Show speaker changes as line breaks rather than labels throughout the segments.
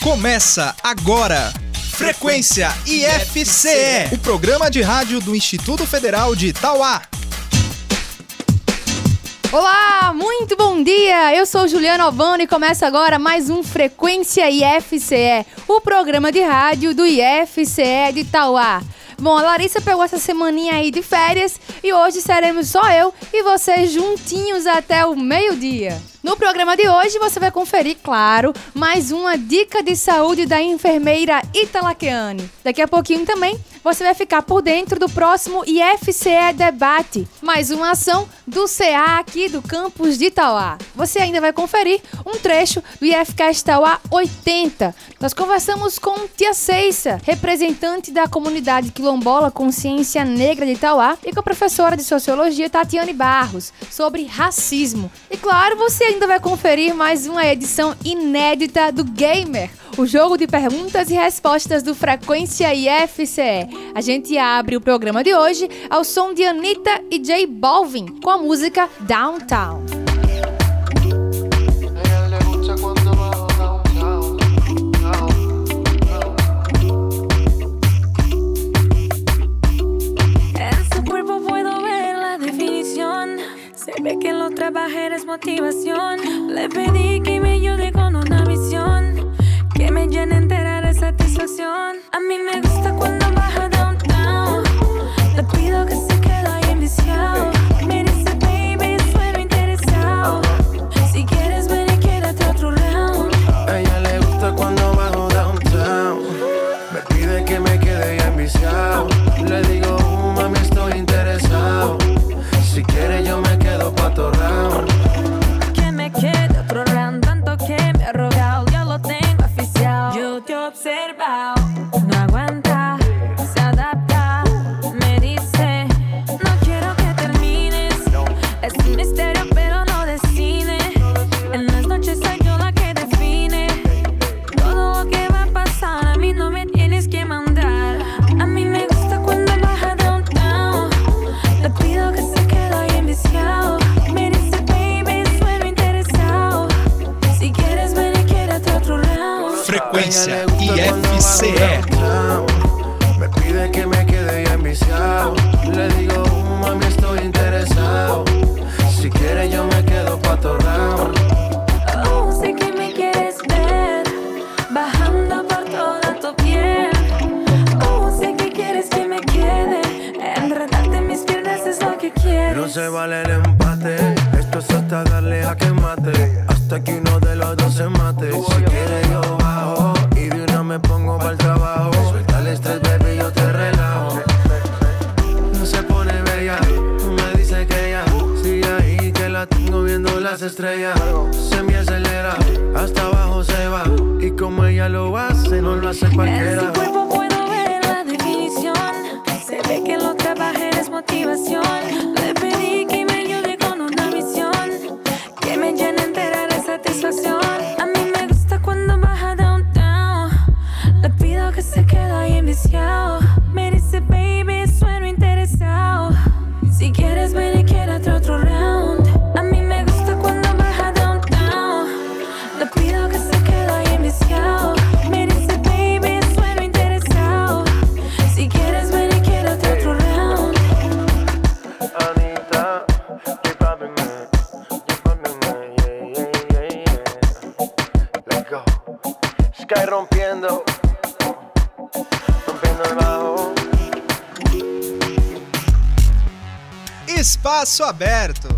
Começa agora. Frequência IFCE, o programa de rádio do Instituto Federal de Itauá.
Olá, muito bom dia! Eu sou Juliana Ovano e começa agora mais um Frequência IFCE, o programa de rádio do IFCE de Itauá. Bom, a Larissa pegou essa semaninha aí de férias e hoje seremos só eu e você juntinhos até o meio-dia. No programa de hoje você vai conferir, claro, mais uma dica de saúde da enfermeira Italaqueane. Daqui a pouquinho também você vai ficar por dentro do próximo IFCE Debate, mais uma ação do CA aqui do campus de Itauá. Você ainda vai conferir um trecho do IFCast Itauá 80. Nós conversamos com Tia Ceissa, representante da comunidade quilombola Consciência Negra de Itauá, e com a professora de Sociologia Tatiane Barros, sobre racismo. E claro, você ainda vai conferir mais uma edição inédita do Gamer, o jogo de perguntas e respostas do Frequência IFCE. A gente abre o programa de hoje ao som de Anitta e J Balvin com a música Downtown.
Lo trabajé es motivación. Le pedí que me ayude con una visión que me llene entera de satisfacción. A mí me gusta cuando baja downtown. Le pido que se quede ahí enviciado. No se
vale el empate. Esto es hasta darle a que mate. Hasta que uno de los dos se mate. Si quieres, yo bajo. Y de una me pongo para el trabajo. Suelta el estrés, baby, yo te relajo. No se pone bella. Me dice que ya. Sigue ahí que la tengo viendo las estrellas. Se me acelera. Hasta abajo se va. Y como ella lo hace, no lo hace cualquiera.
Espaço aberto.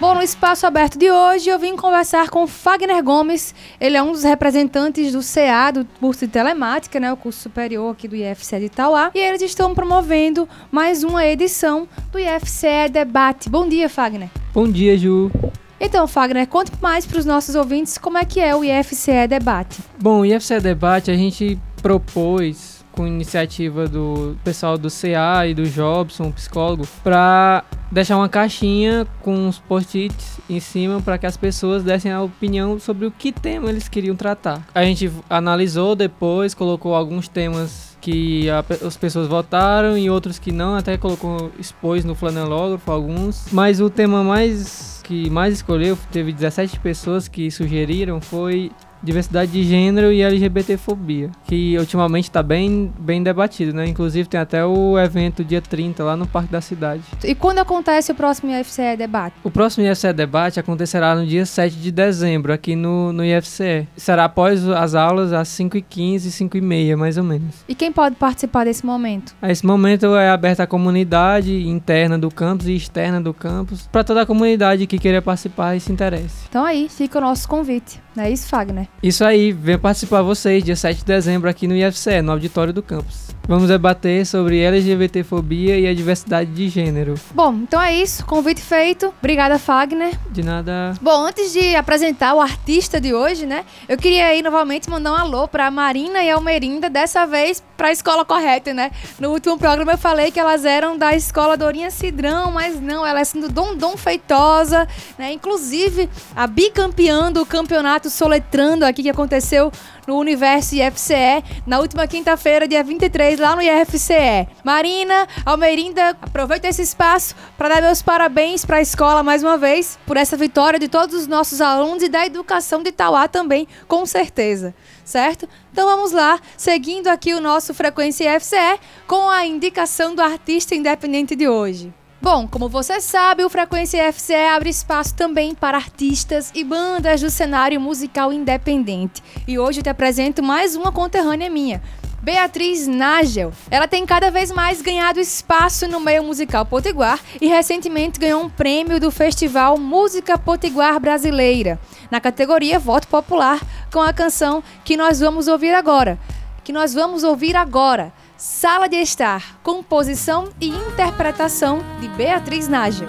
Bom, no espaço aberto de hoje eu vim conversar com Fagner Gomes. Ele é um dos representantes do CA, do curso de telemática, né, o curso superior aqui do IFCE de Itauá. E eles estão promovendo mais uma edição do IFCE Debate. Bom dia, Fagner.
Bom dia, Ju.
Então, Fagner, conte mais para os nossos ouvintes como é que é o IFCE Debate.
Bom, o IFCE Debate a gente propôs com iniciativa do pessoal do CA e do Jobson, psicólogo, para deixar uma caixinha com uns post-its em cima para que as pessoas dessem a opinião sobre o que tema eles queriam tratar. A gente analisou depois, colocou alguns temas que a, as pessoas votaram e outros que não, até colocou expôs no flanelógrafo alguns, mas o tema mais que mais escolheu, teve 17 pessoas que sugeriram, foi diversidade de gênero e LGBTfobia, que ultimamente está bem, bem debatido, né? Inclusive tem até o evento dia 30 lá no Parque da Cidade.
E quando acontece o próximo IFCE debate?
O próximo IFCE debate acontecerá no dia 7 de dezembro, aqui no, no IFCE. Será após as aulas às 5h15 e 5h30, mais ou menos.
E quem pode participar desse momento?
Esse momento é aberto à comunidade interna do campus e externa do campus, para toda a comunidade que queira participar e se interesse.
Então aí fica o nosso convite. Não é isso, Fagner?
Isso aí, venha participar vocês, dia 7 de dezembro, aqui no IFCE, no auditório do campus. Vamos debater sobre LGBTfobia e a diversidade de gênero.
Bom, então é isso. Convite feito. Obrigada, Fagner.
De nada.
Bom, antes de apresentar o artista de hoje, né? Eu queria aí novamente mandar um alô pra Marina e Almerinda, dessa vez pra escola correta, né? No último programa eu falei que elas eram da escola Dorinha Cidrão, mas não, elas são do Dom Feitosa, né? Inclusive, a bicampeã do campeonato Soletrando aqui que aconteceu no Universo IFCE na última quinta-feira, dia 23, lá no IFCE. Marina, Almerinda, aproveita esse espaço para dar meus parabéns para a escola mais uma vez por essa vitória de todos os nossos alunos e da educação de Itauá também, com certeza. Certo? Então vamos lá, seguindo aqui o nosso Frequência IFCE com a indicação do artista independente de hoje. Bom, como você sabe, o Frequência FCE abre espaço também para artistas e bandas do cenário musical independente. E hoje te apresento mais uma conterrânea minha. Beatriz Nagel. Ela tem cada vez mais ganhado espaço no meio musical potiguar e recentemente ganhou um prêmio do Festival Música Potiguar Brasileira, na categoria Voto Popular, com a canção que nós vamos ouvir agora. Que nós vamos ouvir agora. Sala de Estar, composição e interpretação de Beatriz Nágel.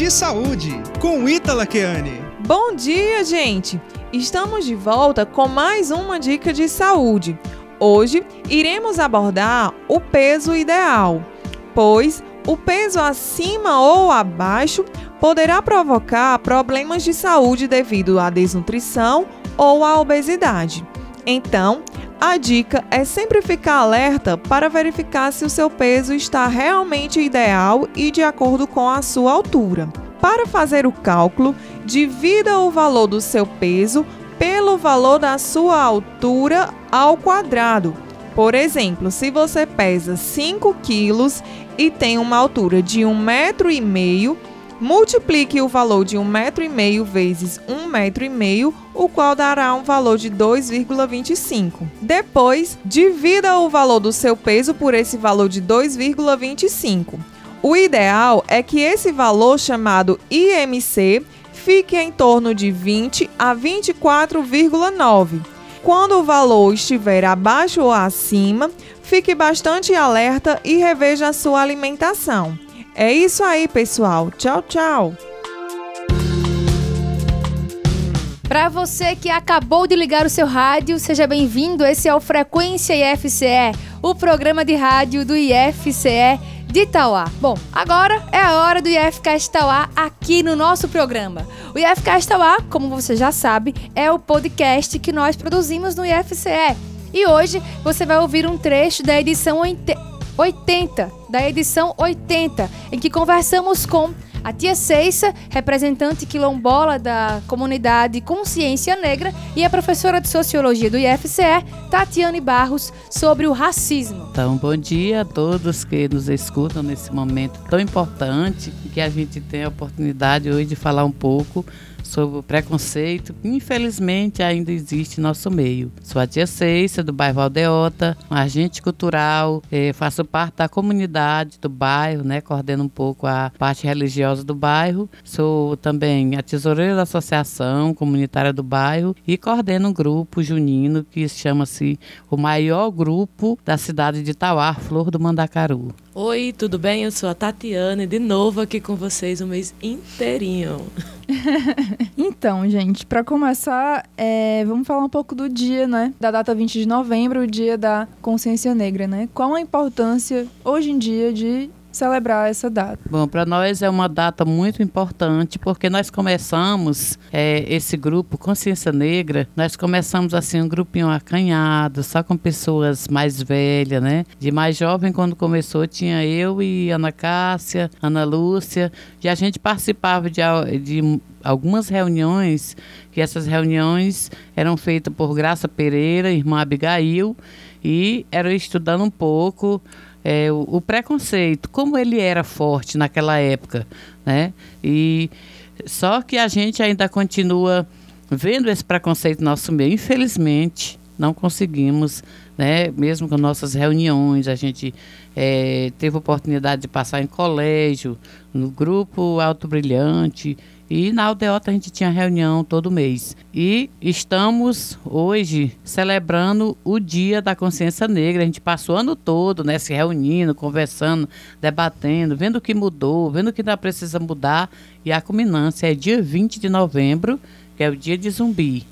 De
saúde com Ítala Keane.
Bom dia, gente! Estamos de volta com mais uma dica de saúde. Hoje iremos abordar o peso ideal, pois o peso acima ou abaixo poderá provocar problemas de saúde devido à desnutrição ou à obesidade. Então, a dica é sempre ficar alerta para verificar se o seu peso está realmente ideal e de acordo com a sua altura. Para fazer o cálculo, divida o valor do seu peso pelo valor da sua altura ao quadrado. Por exemplo, se você pesa 5 quilos e tem uma altura de 1,5 metro, multiplique o valor de 1,5 metro e meio vezes 1,5 metro, e meio, o qual dará um valor de 2,25. Depois, divida o valor do seu peso por esse valor de 2,25. O ideal é que esse valor chamado IMC fique em torno de 20 a 24,9. Quando o valor estiver abaixo ou acima, fique bastante alerta e reveja a sua alimentação. É isso aí, pessoal. Tchau, tchau.
Para você que acabou de ligar o seu rádio, seja bem-vindo. Esse é o Frequência IFCE, o programa de rádio do IFCE de Itauá. Bom, agora é a hora do IFCast Itauá aqui no nosso programa. O IFCast Itauá, como você já sabe, é o podcast que nós produzimos no IFCE. E hoje você vai ouvir um trecho da edição 80, da edição 80, em que conversamos com a tia Ceissa, representante quilombola da comunidade Consciência Negra, e a professora de Sociologia do IFCE, Tatiane Barros, sobre o racismo.
Então, bom dia a todos que nos escutam nesse momento tão importante, que a gente tem a oportunidade hoje de falar um pouco sobre o preconceito que infelizmente ainda existe em nosso meio. Sou a tia Ceissa, do bairro Aldeota, um agente cultural, eh, faço parte da comunidade do bairro, né, coordeno um pouco a parte religiosa do bairro. Sou também a tesoureira da associação comunitária do bairro e coordeno um grupo junino que chama-se o maior grupo da cidade de Itauá, Flor do Mandacaru.
Oi, tudo bem? Eu sou a Tatiane, de novo aqui com vocês o mês inteirinho.
Então, gente, para começar, é, vamos falar um pouco do dia, né? Da data 20 de novembro, o dia da consciência negra, né? Qual a importância hoje em dia de celebrar essa data?
Bom, para nós é uma data muito importante porque nós começamos é, esse grupo Consciência Negra, nós começamos assim um grupinho acanhado, só com pessoas mais velhas, né? De mais jovem, quando começou, tinha eu e Ana Cássia, Ana Lúcia, e a gente participava de, de algumas reuniões, que essas reuniões eram feitas por Graça Pereira, irmã Abigail, e eram estudando um pouco é, o, o, preconceito, como ele era forte naquela época, né? E só que a gente ainda continua vendo esse preconceito no nosso meio. Infelizmente, não conseguimos, né? Mesmo com nossas reuniões, a gente é, teve oportunidade de passar em colégio, no grupo Alto Brilhante e na Aldeota a gente tinha reunião todo mês. E estamos hoje celebrando o Dia da Consciência Negra. A gente passou o ano todo né, se reunindo, conversando, debatendo, vendo o que mudou, vendo o que ainda precisa mudar. E a culminância é dia 20 de novembro, que é o dia de zumbi.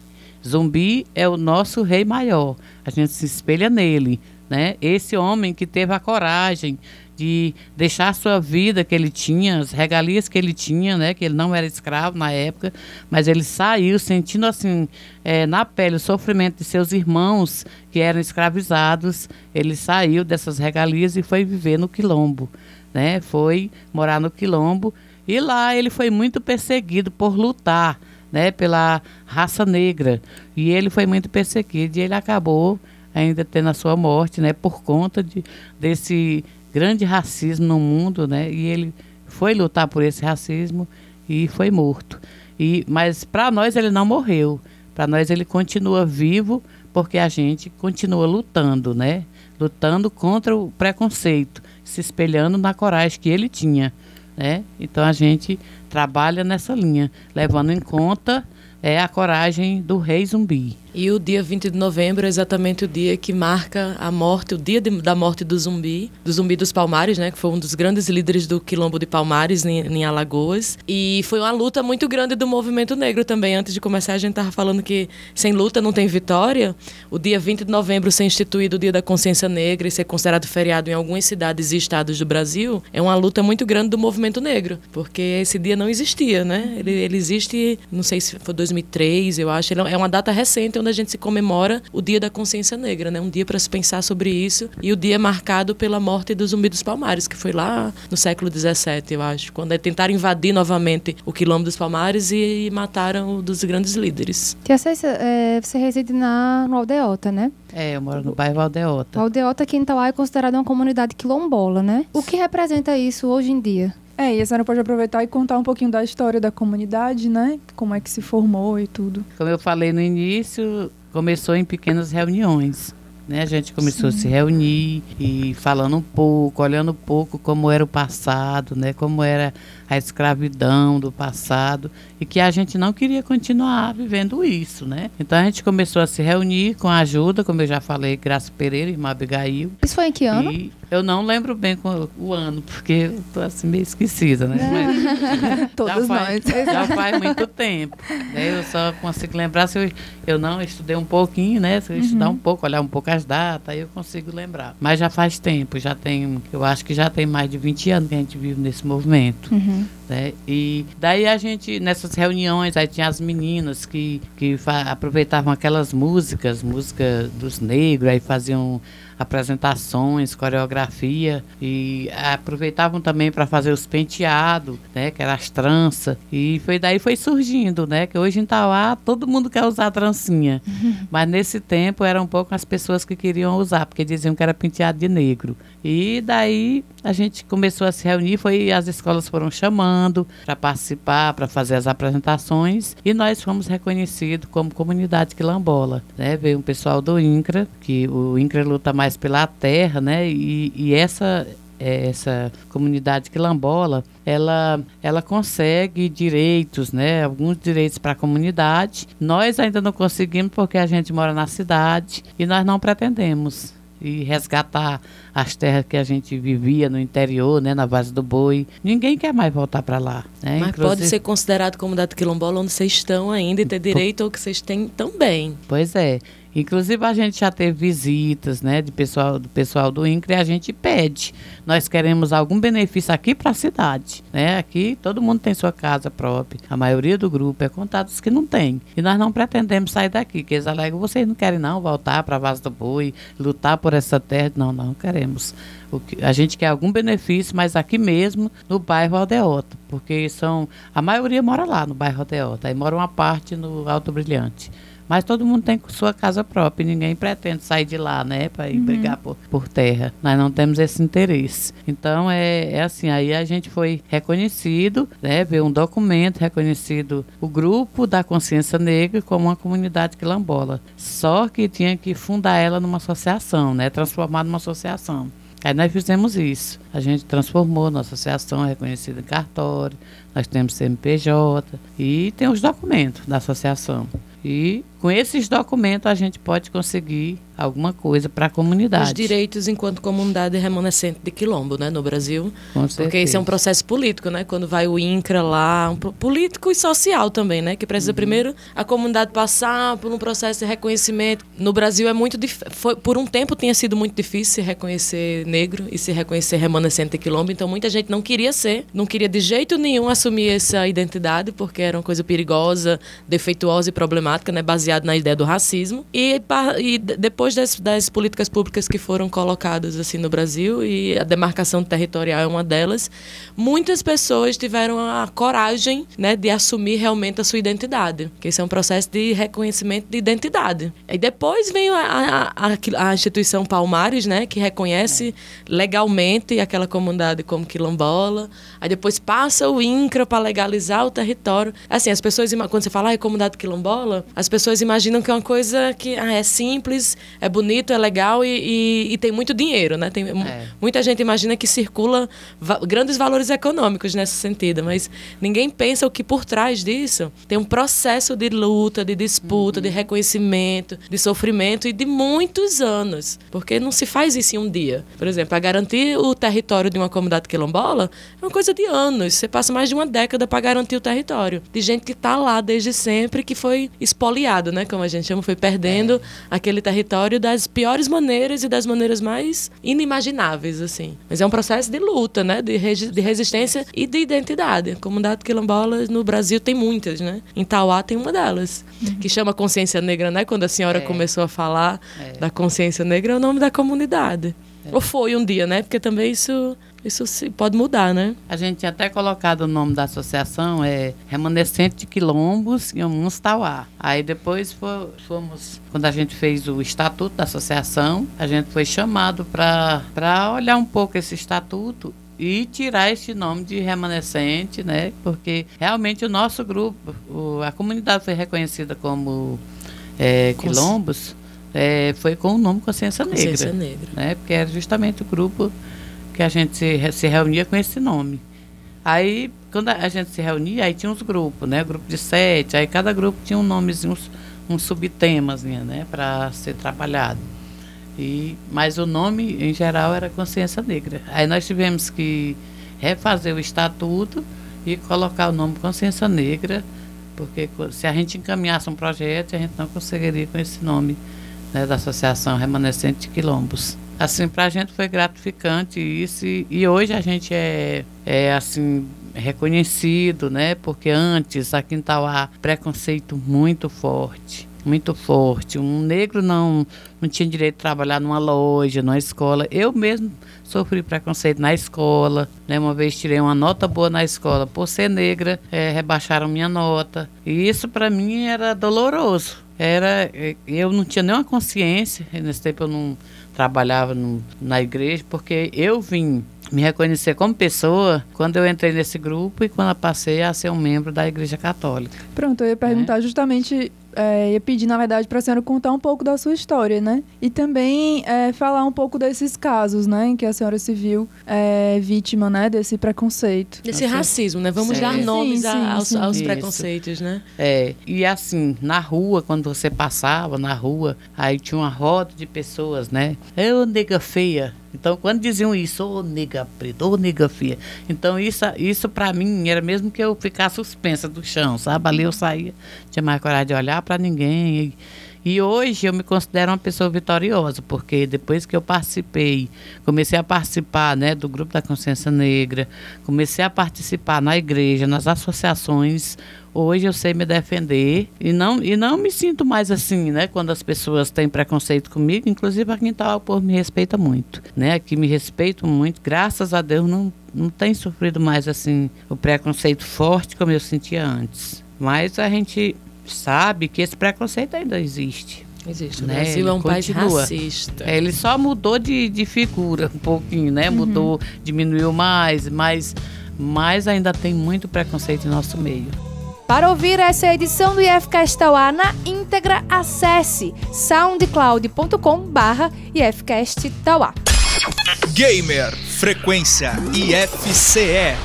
Zumbi é o nosso rei maior. A gente se espelha nele. Né? Esse homem que teve a coragem de deixar a sua vida que ele tinha, as regalias que ele tinha, né, que ele não era escravo na época, mas ele saiu sentindo assim é, na pele o sofrimento de seus irmãos que eram escravizados. Ele saiu dessas regalias e foi viver no quilombo, né? Foi morar no quilombo e lá ele foi muito perseguido por lutar, né, pela raça negra e ele foi muito perseguido e ele acabou ainda tendo a sua morte, né, por conta de, desse grande racismo no mundo, né? E ele foi lutar por esse racismo e foi morto. E mas para nós ele não morreu. Para nós ele continua vivo porque a gente continua lutando, né? Lutando contra o preconceito, se espelhando na coragem que ele tinha, né? Então a gente trabalha nessa linha, levando em conta é a coragem do rei zumbi.
E o dia 20 de novembro é exatamente o dia que marca a morte, o dia de- da morte do zumbi, do zumbi dos Palmares, né? Que foi um dos grandes líderes do quilombo de Palmares, em, em Alagoas. E foi uma luta muito grande do movimento negro também. Antes de começar, a gente estava falando que sem luta não tem vitória. O dia 20 de novembro ser instituído o dia da consciência negra e ser considerado feriado em algumas cidades e estados do Brasil é uma luta muito grande do movimento negro. Porque esse dia não existia, né? Ele, ele existe, não sei se foi 2003, eu acho. É uma data recente onde a gente se comemora o dia da consciência negra, né? Um dia para se pensar sobre isso. E o dia é marcado pela morte do Zumbi dos Palmares, que foi lá no século XVII, eu acho. Quando tentaram invadir novamente o quilombo dos Palmares e mataram um dos grandes líderes.
Tia é, você reside na, no Aldeota, né?
É, eu moro no bairro Aldeota.
O Aldeota aqui em Itauá é considerado uma comunidade quilombola, né? O que representa isso hoje em dia?
É, e a senhora pode aproveitar e contar um pouquinho da história da comunidade, né? Como é que se formou e tudo.
Como eu falei no início, começou em pequenas reuniões. Né? A gente começou a se reunir e falando um pouco, olhando um pouco como era o passado, né? como era a escravidão do passado e que a gente não queria continuar vivendo isso. Né? Então a gente começou a se reunir com a ajuda, como eu já falei, Graça Pereira, irmã Abigail.
Isso foi em que ano?
E eu não lembro bem o ano, porque eu tô assim meio esquecida, né? Mas-
Todos
já faz,
nós.
Já faz muito tempo. né? Eu só consigo lembrar se eu, eu não estudei um pouquinho, né? Se eu estudar um pouco, olhar um pouco as datas, aí eu consigo lembrar. Mas já faz tempo, já tem, eu acho que já tem mais de 20 anos que a gente vive nesse movimento.
Uhum.
Né? E daí a gente, nessas reuniões, aí tinha as meninas que, que aproveitavam aquelas músicas, música dos negros, aí faziam apresentações, coreografia e aproveitavam também para fazer os penteados, né, que eram as tranças. E foi daí foi surgindo, né, que hoje em Tauá todo mundo quer usar trancinha. Mas nesse tempo eram um pouco as pessoas que queriam usar, porque diziam que era penteado de negro. E daí a gente começou a se reunir, foi as escolas foram chamando para participar, para fazer as apresentações e nós fomos reconhecidos como comunidade quilombola, né? Veio um pessoal do INCRA, que o INCRA luta mais pela terra, né? E, e essa eh, essa comunidade quilombola, ela, ela consegue direitos, né? Alguns direitos para a comunidade. Nós ainda não conseguimos porque a gente mora na cidade e nós não pretendemos e resgatar as terras que a gente vivia no interior, né, na base do boi. Ninguém quer mais voltar para lá, né?
Mas pode
Inclusive-
ser considerado comunidade quilombola onde vocês estão ainda e ter direito ao que vocês têm também.
Pois é. Inclusive a gente já teve visitas, né, de pessoal do pessoal do INCRE, a gente pede. Nós queremos algum benefício aqui para a cidade, né? Aqui todo mundo tem sua casa própria. A maioria do grupo é contados que não tem. E nós não pretendemos sair daqui, que eles alegam, vocês não querem não voltar para Vaz do Boi, lutar por essa terra. Não, não queremos. Que, a gente quer algum benefício, mas aqui mesmo, no bairro Aldeota, porque são a maioria mora lá no bairro Aldeota, aí mora uma parte no Alto Brilhante. Mas todo mundo tem sua casa própria ninguém pretende sair de lá, né, para ir brigar por, por terra. Nós não temos esse interesse. Então é, é assim, aí a gente foi reconhecido, né, veio um documento reconhecido o grupo da consciência negra como uma comunidade quilombola. Só que tinha que fundar ela numa associação, né, transformar numa associação. Aí nós fizemos isso. A gente transformou nossa associação reconhecida em cartório, nós temos CNPJ e tem os documentos da associação. E com esses documentos a gente pode conseguir alguma coisa para a comunidade.
Os direitos enquanto comunidade remanescente de quilombo, né, no Brasil.
Com
Porque
certeza.
esse é um processo político, né? Quando vai o INCRA lá, um político e social também, né? Que
Uhum.
precisa primeiro a comunidade passar por um processo de reconhecimento. No Brasil é muito dif- foi por um tempo tinha sido muito difícil se reconhecer negro e se reconhecer remanescente de quilombo, então muita gente não queria ser, não queria de jeito nenhum assumir essa identidade porque era uma coisa perigosa, defeituosa e problemática, né? Baseado na ideia do racismo. E, e de- depois das, das políticas públicas que foram colocadas assim no Brasil e a demarcação territorial é uma delas, muitas pessoas tiveram a coragem, né, de assumir realmente a sua identidade, que esse é um processo de reconhecimento de identidade. E depois vem a, a, a- instituição Palmares, né, que reconhece legalmente aquela comunidade como quilombola. Aí depois passa o INCRA para legalizar o território. Assim, as pessoas quando você fala ah, é comunidade quilombola, as pessoas imaginam que é uma coisa que ah, é simples, é bonito, é legal e, e- e tem muito dinheiro, né? Tem,
É.
Muita gente imagina que circula va- grandes valores econômicos nesse sentido, mas ninguém pensa o que por trás disso tem um processo de luta, de disputa, de reconhecimento, de sofrimento e de muitos anos. Porque não se faz isso em um dia. Por exemplo, para garantir o território de uma comunidade quilombola é uma coisa de anos. Você passa mais de uma década para garantir o território. De gente que está lá desde sempre, que foi expoliado, né? Como a gente chama, foi perdendo aquele território das piores maneiras e das maneiras mais inimagináveis, assim. Mas é um processo de luta, né? De, de resistência e de identidade. A comunidade quilombola no Brasil tem muitas, né? Em Tauá tem uma delas, que chama Consciência Negra, né? Quando a senhora
É.
começou a falar
É.
da consciência negra, é o nome da comunidade. Ou foi um dia, né? Porque também isso, isso se, pode mudar, né?
A gente tinha até colocado o nome da associação, é Remanescente de Quilombos e Tauá. Aí depois fo- fomos, quando a gente fez o estatuto da associação, a gente foi chamado para olhar um pouco esse estatuto e tirar esse nome de remanescente, né? Porque realmente o nosso grupo, o- a comunidade foi reconhecida como é, quilombos, é, foi com o nome Consciência,
Consciência
Negra
negra.
né? Porque era justamente o grupo que a gente se, re- se reunia com esse nome. Aí, quando a gente se reunia, aí tinha uns grupos, né? Grupo de sete, aí cada grupo tinha um nomezinho, uns, uns subtemas, né? Para ser trabalhado. E, mas o nome, em geral, era Consciência Negra. Aí nós tivemos que refazer o estatuto e colocar o nome Consciência Negra, porque se a gente encaminhasse um projeto, a gente não conseguiria com esse nome né, da Associação Remanescente de Quilombos. Assim, para a gente foi gratificante isso e, e hoje a gente é, é assim reconhecido, né? Porque antes aqui em Tauá preconceito muito forte, muito forte. Um negro não não tinha direito de trabalhar numa loja, numa escola. Eu mesmo sofri preconceito na escola, né? Uma vez tirei uma nota boa na escola por ser negra, eh, rebaixaram minha nota. E isso para mim era doloroso. Era, eh, eu não tinha nenhuma consciência, nesse tempo eu não trabalhava no- na igreja, porque eu vim me reconhecer como pessoa quando eu entrei nesse grupo e quando eu passei a ser um membro da Igreja Católica.
Pronto, eu ia perguntar justamente, é, ia pedir, na verdade, para a senhora contar um pouco da sua história, né? E também é, falar um pouco desses casos, né, em que a senhora se viu é, vítima, né, desse preconceito.
Desse
Nossa.
racismo, né? Vamos
Sim.
dar
Sim,
nomes a-
sim,
aos,
sim.
aos
Isso.
preconceitos, né?
É, e assim, na rua, quando você passava na rua, aí tinha uma roda de pessoas, né? Ô, nega feia. Então, quando diziam isso, ô, nega preta, ô, nega feia. Então, isso, isso para mim era mesmo que eu ficasse suspensa do chão, sabe? Ali eu saía, tinha mais coragem de olhar para ninguém. E, e hoje eu me considero uma pessoa vitoriosa, porque depois que eu participei, comecei a participar né, do Grupo da Consciência Negra, comecei a participar na igreja, nas associações, Hoje eu sei me defender e não, e não me sinto mais assim, né? Quando as pessoas têm preconceito comigo, inclusive aqui em Tal, o povo me respeita muito, né? Aqui me respeitam muito, graças a Deus não, não tem sofrido mais assim o preconceito forte como eu sentia antes. Mas a gente sabe que esse preconceito ainda existe.
Existe. O
Né,
Brasil é um país racista.
É, ele só mudou de, de figura um pouquinho, né? Mudou, diminuiu mais, mas, mas ainda tem muito preconceito em nosso meio.
Para ouvir essa edição do IFCast Tauá na íntegra, acesse soundcloud.com barra IFCast Tauá.
Gamer Frequência IFCE.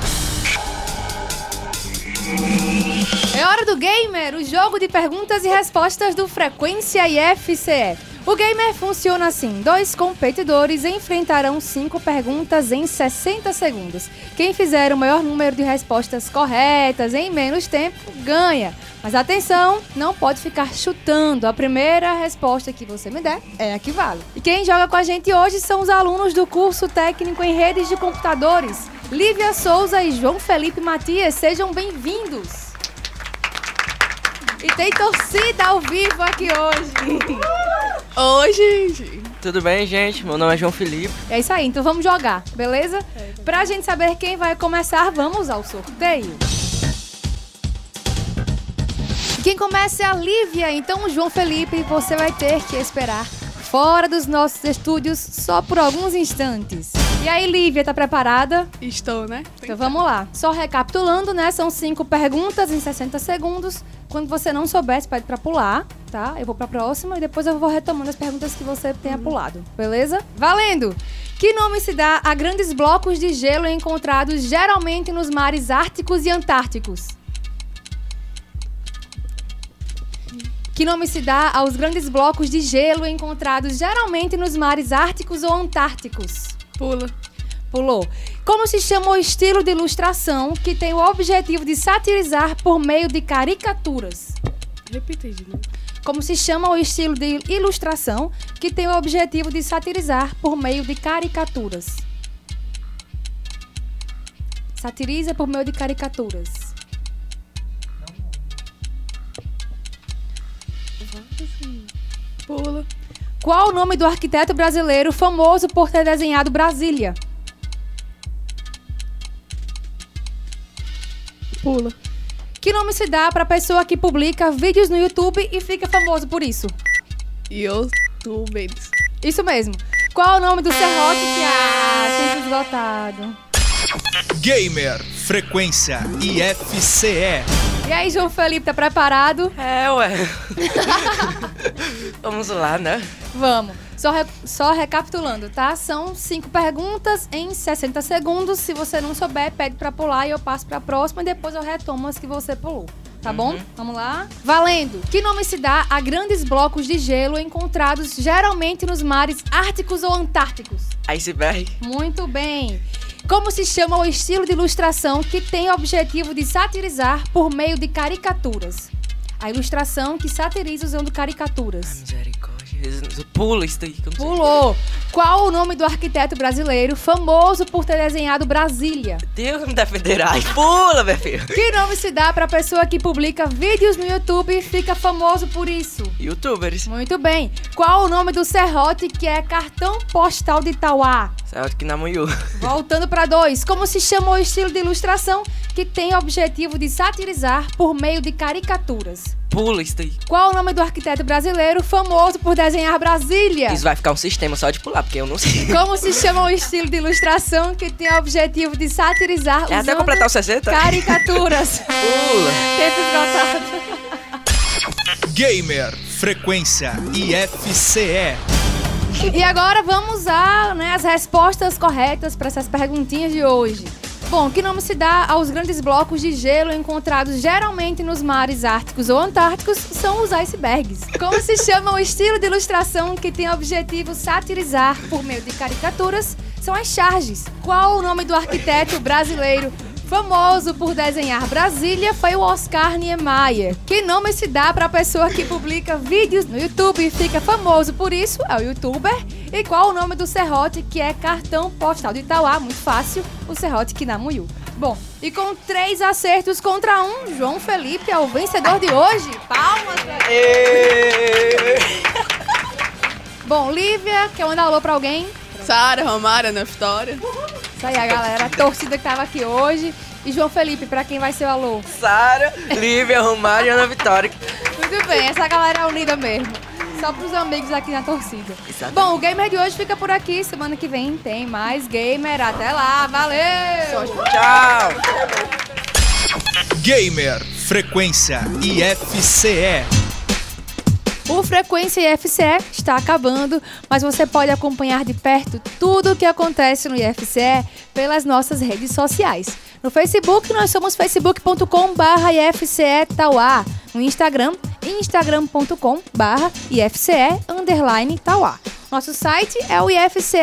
É hora do Gamer, o jogo de perguntas e respostas do Frequência IFCE. O Gamer funciona assim: dois competidores enfrentarão cinco perguntas em 60 segundos. Quem fizer o maior número de respostas corretas em menos tempo ganha. Mas atenção, não pode ficar chutando. A primeira resposta que você me der é a que vale. E quem joga com a gente hoje são os alunos do curso técnico em redes de computadores, Lívia Souza e João Felipe Matias. Sejam bem-vindos. E tem torcida ao vivo aqui hoje.
Oi, gente! Tudo bem, gente? Meu nome é João Felipe.
É isso aí, então vamos jogar, beleza? Pra gente saber quem vai começar, vamos ao sorteio. Quem começa é a Lívia, então João Felipe, você vai ter que esperar fora dos nossos estúdios só por alguns instantes. E aí, Lívia, tá preparada?
Estou, né?
Então vamos lá. Só recapitulando, né? São cinco perguntas em 60 segundos. Quando você não souber, você pede pra pular, tá? Eu vou pra próxima e depois eu vou retomando as perguntas que você tenha pulado, beleza? Valendo! Que nome se dá a grandes blocos de gelo encontrados geralmente nos mares árticos e antárticos? Que nome se dá aos grandes blocos de gelo encontrados geralmente nos mares árticos ou antárticos?
Pula.
Pulou. Como se chama o estilo de ilustração que tem o objetivo de satirizar por meio de caricaturas?
Repita de novo.
Como se chama o estilo de ilustração que tem o objetivo de satirizar por meio de caricaturas? Satiriza por meio de caricaturas.
Pula.
Qual o nome do arquiteto brasileiro famoso por ter desenhado Brasília?
Pula.
Que nome se dá para pessoa que publica vídeos no YouTube e fica famoso por isso?
Youtubers.
Isso mesmo. Qual o nome do serrote que ah, sempre esgotado?
Gamer Frequência IFCE.
E aí, João Felipe, tá preparado?
É, ué. Vamos lá, né?
Vamos. Só, re- só recapitulando, tá? São cinco perguntas em 60 segundos. Se você não souber, pede pra pular e eu passo pra próxima e depois eu retomo as que você pulou. Tá bom? Vamos lá? Valendo! Que nome se dá a grandes blocos de gelo encontrados geralmente nos mares árticos ou antárticos?
Iceberg.
Muito bem. Como se chama o estilo de ilustração que tem o objetivo de satirizar por meio de caricaturas? A ilustração que satiriza usando caricaturas.
Misericórdia. Pula isso daí.
Pulou. Qual o nome do arquiteto brasileiro famoso por ter desenhado Brasília?
Deus me defenderá. Pula, meu filho.
Que nome se dá pra pessoa que publica vídeos no YouTube e fica famoso por isso?
Youtubers.
Muito bem. Qual o nome do serrote que é cartão postal de Tauá?
Certo que namoiu.
Voltando para dois, como se chama o estilo de ilustração que tem o objetivo de satirizar por meio de caricaturas?
Pula isso daí.
Qual o nome do arquiteto brasileiro famoso por desenhar Brasília?
Isso vai ficar um sistema só de pular, porque eu não sei.
Como se chama o estilo de ilustração que tem o objetivo de satirizar
É até completar os 60?
caricaturas?
Pula.
Tempo esgotado.
Gamer Frequência IFCE.
E agora vamos a né, as respostas corretas para essas perguntinhas de hoje. Bom, que nome se dá aos grandes blocos de gelo encontrados geralmente nos mares árticos ou antárticos são os icebergs. Como se chama o estilo de ilustração que tem o objetivo satirizar por meio de caricaturas são as charges. Qual o nome do arquiteto brasileiro famoso por desenhar Brasília foi o Oscar Niemeyer. Que nome se dá para a pessoa que publica vídeos no YouTube e fica famoso por isso? É o youtuber. E qual o nome do serrote que é cartão postal de Itauá? Muito fácil, o serrote Kinamuyu. Bom, e com três acertos contra um, João Felipe é o vencedor de hoje. Palmas pra ele. Bom, Lívia, quer mandar alô pra alguém?
Sara, Romário, Ana Vitória.
Isso aí, a galera, a torcida que tava aqui hoje. E João Felipe, pra quem vai ser o alô?
Sara, Lívia, Romário e Ana Vitória.
Muito bem, essa galera é unida mesmo. Só pros amigos aqui na torcida.
Exatamente.
Bom, o Gamer de hoje fica por aqui. Semana que vem tem mais Gamer. Até lá, valeu!
Tchau.
Gamer Frequência IFCE.
O Frequência IFCE está acabando, mas você pode acompanhar de perto tudo o que acontece no IFCE pelas nossas redes sociais. No Facebook, nós somos facebook.com.br IFCE. No Instagram, instagram.com.br IFCE underline Tauá. Nosso site é o ifce.edu.br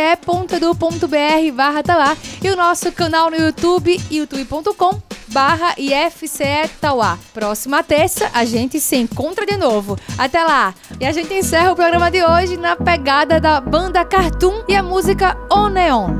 barra Tauá e o nosso canal no YouTube, youtube.com barra IFCE Tauá. Próxima terça, a gente se encontra de novo. Até lá! E a gente encerra o programa de hoje na pegada da banda Cartoon e a música O Neon.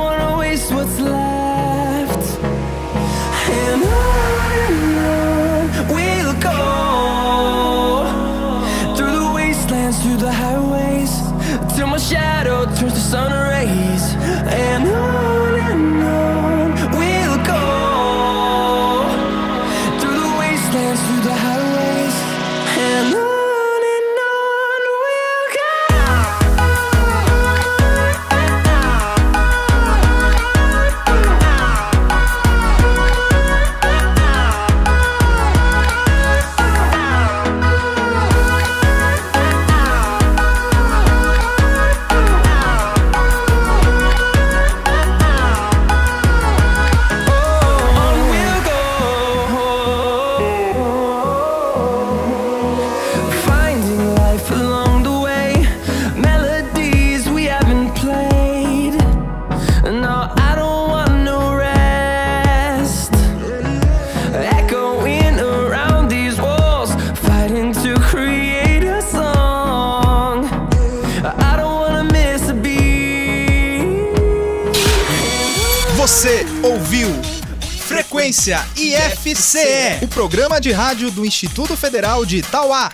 programa de rádio do Instituto Federal de Itauá.